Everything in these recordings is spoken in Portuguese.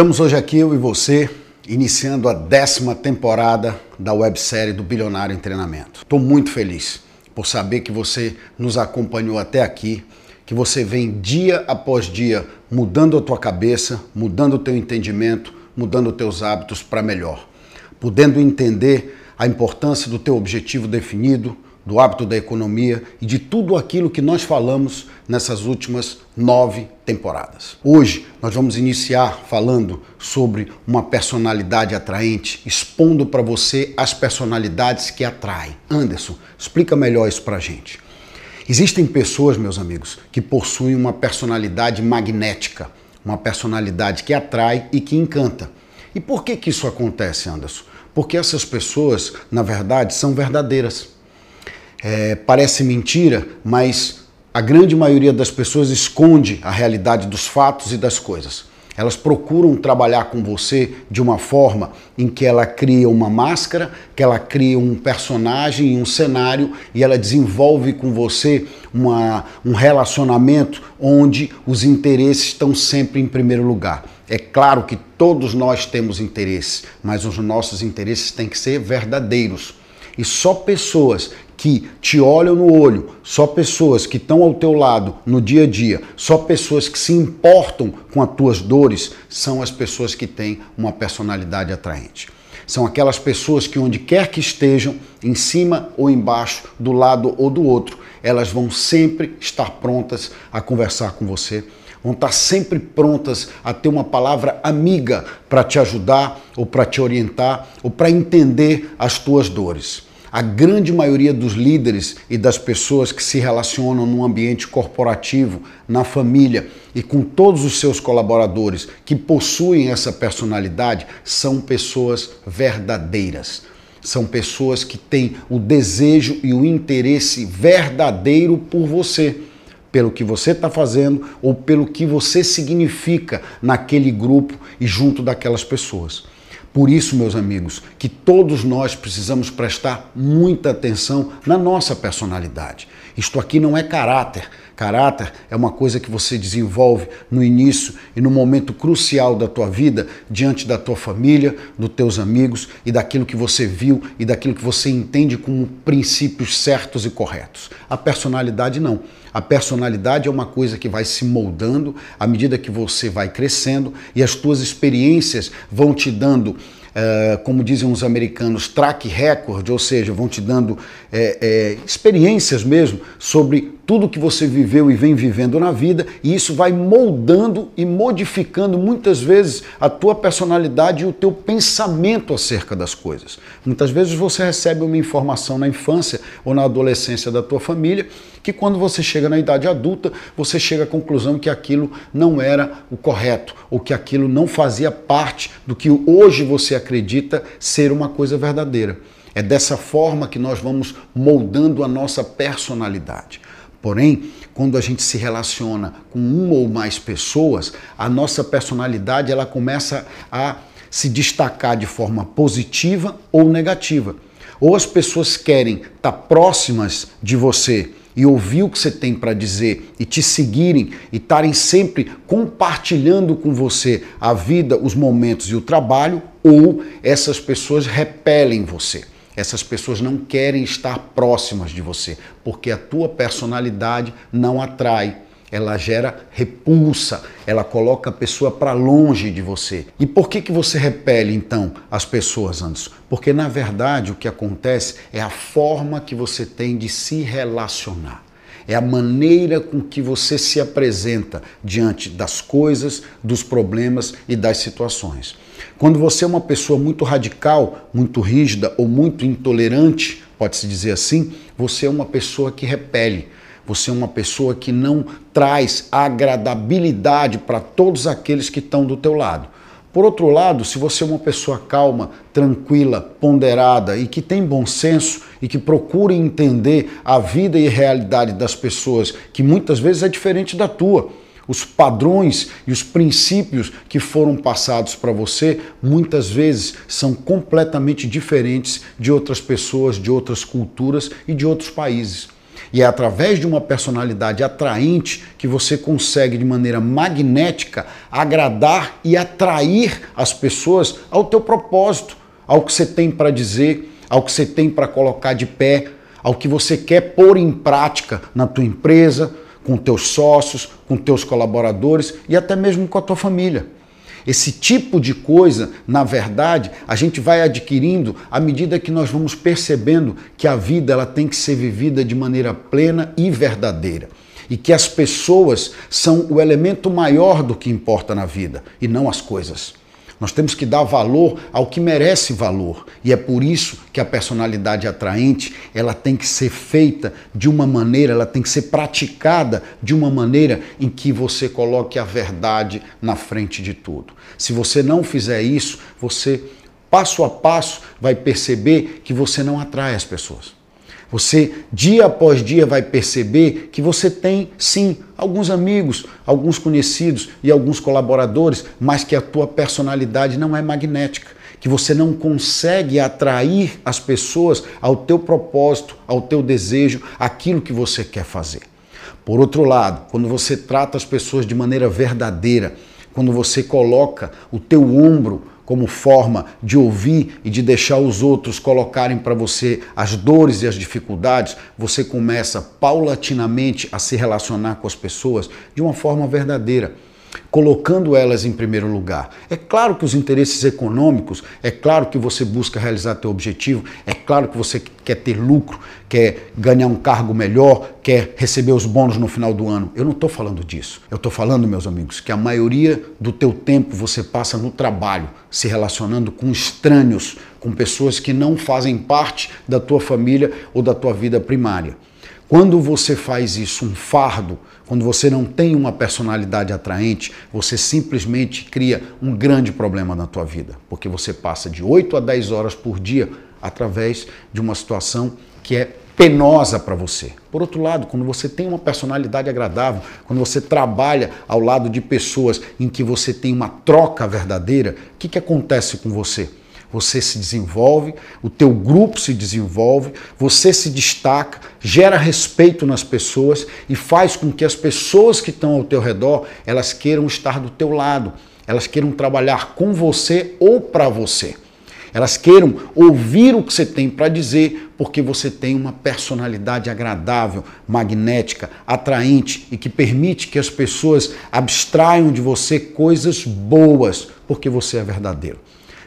Estamos hoje aqui, eu e você, iniciando a décima temporada da websérie do Bilionário em Treinamento. Estou muito feliz por saber que você nos acompanhou até aqui, que você vem dia após dia mudando a tua cabeça, mudando o teu entendimento, mudando os teus hábitos para melhor, podendo entender a importância do teu objetivo definido, do hábito da economia e de tudo aquilo que nós falamos nessas últimas nove temporadas. Hoje nós vamos iniciar falando sobre uma personalidade atraente, expondo para você as personalidades que atraem. Anderson, explica melhor isso para a gente. Existem pessoas, meus amigos, que possuem uma personalidade magnética, uma personalidade que atrai e que encanta. E por que, que isso acontece, Anderson? Porque essas pessoas, na verdade, são verdadeiras é, parece mentira, mas a grande maioria das pessoas esconde a realidade dos fatos e das coisas. Elas procuram trabalhar com você de uma forma em que ela cria uma máscara, que ela cria um personagem, um cenário e ela desenvolve com você uma, um relacionamento onde os interesses estão sempre em primeiro lugar. É claro que todos nós temos interesses, mas os nossos interesses têm que ser verdadeiros. E só pessoas que te olham no olho, só pessoas que estão ao teu lado no dia a dia, só pessoas que se importam com as tuas dores, são as pessoas que têm uma personalidade atraente. São aquelas pessoas que, onde quer que estejam, em cima ou embaixo, do lado ou do outro, elas vão sempre estar prontas a conversar com você, vão estar sempre prontas a ter uma palavra amiga para te ajudar ou para te orientar ou para entender as tuas dores. A grande maioria dos líderes e das pessoas que se relacionam no ambiente corporativo, na família e com todos os seus colaboradores que possuem essa personalidade são pessoas verdadeiras. São pessoas que têm o desejo e o interesse verdadeiro por você, pelo que você está fazendo ou pelo que você significa naquele grupo e junto daquelas pessoas. Por isso, meus amigos, que todos nós precisamos prestar muita atenção na nossa personalidade. Isto aqui não é caráter. Caráter é uma coisa que você desenvolve no início e no momento crucial da tua vida, diante da tua família, dos teus amigos e daquilo que você viu e daquilo que você entende como princípios certos e corretos. A personalidade não. A personalidade é uma coisa que vai se moldando à medida que você vai crescendo e as tuas experiências vão te dando Uh, como dizem os americanos, track record, ou seja, vão te dando é, experiências mesmo sobre tudo que você viveu e vem vivendo na vida, e isso vai moldando e modificando muitas vezes a tua personalidade e o teu pensamento acerca das coisas. Muitas vezes você recebe uma informação na infância ou na adolescência da tua família que quando você chega na idade adulta, você chega à conclusão que aquilo não era o correto, ou que aquilo não fazia parte do que hoje você acredita ser uma coisa verdadeira. É dessa forma que nós vamos moldando a nossa personalidade. Porém, quando a gente se relaciona com uma ou mais pessoas, a nossa personalidade ela começa a se destacar de forma positiva ou negativa. Ou as pessoas querem estar próximas de você e ouvir o que você tem para dizer e te seguirem e estarem sempre compartilhando com você a vida, os momentos e o trabalho, ou essas pessoas repelem você. Essas pessoas não querem estar próximas de você, porque a tua personalidade não atrai. Ela gera repulsa, ela coloca a pessoa para longe de você. E por que, que você repele então as pessoas, Anderson? Porque na verdade o que acontece é a forma que você tem de se relacionar é a maneira com que você se apresenta diante das coisas, dos problemas e das situações. Quando você é uma pessoa muito radical, muito rígida ou muito intolerante, pode-se dizer assim, você é uma pessoa que repele. Você é uma pessoa que não traz agradabilidade para todos aqueles que estão do teu lado. Por outro lado, se você é uma pessoa calma, tranquila, ponderada e que tem bom senso e que procura entender a vida e a realidade das pessoas, que muitas vezes é diferente da tua, os padrões e os princípios que foram passados para você muitas vezes são completamente diferentes de outras pessoas, de outras culturas e de outros países. E é através de uma personalidade atraente que você consegue, de maneira magnética, agradar e atrair as pessoas ao teu propósito, ao que você tem para dizer, ao que você tem para colocar de pé, ao que você quer pôr em prática na tua empresa, com teus sócios, com teus colaboradores e até mesmo com a tua família. Esse tipo de coisa, na verdade, a gente vai adquirindo à medida que nós vamos percebendo que a vida ela tem que ser vivida de maneira plena e verdadeira. E que as pessoas são o elemento maior do que importa na vida e não as coisas. Nós temos que dar valor ao que merece valor. E é por isso que a personalidade atraente, ela tem que ser feita de uma maneira, ela tem que ser praticada de uma maneira em que você coloque a verdade na frente de tudo. Se você não fizer isso, você passo a passo vai perceber que você não atrai as pessoas. Você, dia após dia, vai perceber que você tem, sim, alguns amigos, alguns conhecidos e alguns colaboradores, mas que a tua personalidade não é magnética, que você não consegue atrair as pessoas ao teu propósito, ao teu desejo, aquilo que você quer fazer. Por outro lado, quando você trata as pessoas de maneira verdadeira, quando você coloca o teu ombro como forma de ouvir e de deixar os outros colocarem para você as dores e as dificuldades, você começa paulatinamente a se relacionar com as pessoas de uma forma verdadeira colocando elas em primeiro lugar. É claro que os interesses econômicos, é claro que você busca realizar teu objetivo, é claro que você quer ter lucro, quer ganhar um cargo melhor, quer receber os bônus no final do ano. Eu não estou falando disso. Eu estou falando, meus amigos, que a maioria do teu tempo você passa no trabalho, se relacionando com estranhos, com pessoas que não fazem parte da tua família ou da tua vida primária. Quando você faz isso um fardo, quando você não tem uma personalidade atraente, você simplesmente cria um grande problema na tua vida, porque você passa de 8 a 10 horas por dia através de uma situação que é penosa para você. Por outro lado, quando você tem uma personalidade agradável, quando você trabalha ao lado de pessoas em que você tem uma troca verdadeira, o que, que acontece com você? Você se desenvolve, o teu grupo se desenvolve, você se destaca, gera respeito nas pessoas e faz com que as pessoas que estão ao teu redor, elas queiram estar do teu lado, elas queiram trabalhar com você ou para você. Elas queiram ouvir o que você tem para dizer, porque você tem uma personalidade agradável, magnética, atraente e que permite que as pessoas abstraiam de você coisas boas, porque você é verdadeiro.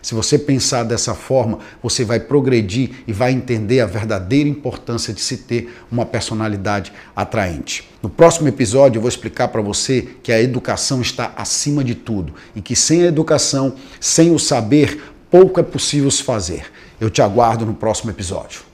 Se você pensar dessa forma, você vai progredir e vai entender a verdadeira importância de se ter uma personalidade atraente. No próximo episódio eu vou explicar para você que a educação está acima de tudo e que sem a educação, sem o saber, pouco é possível se fazer. Eu te aguardo no próximo episódio.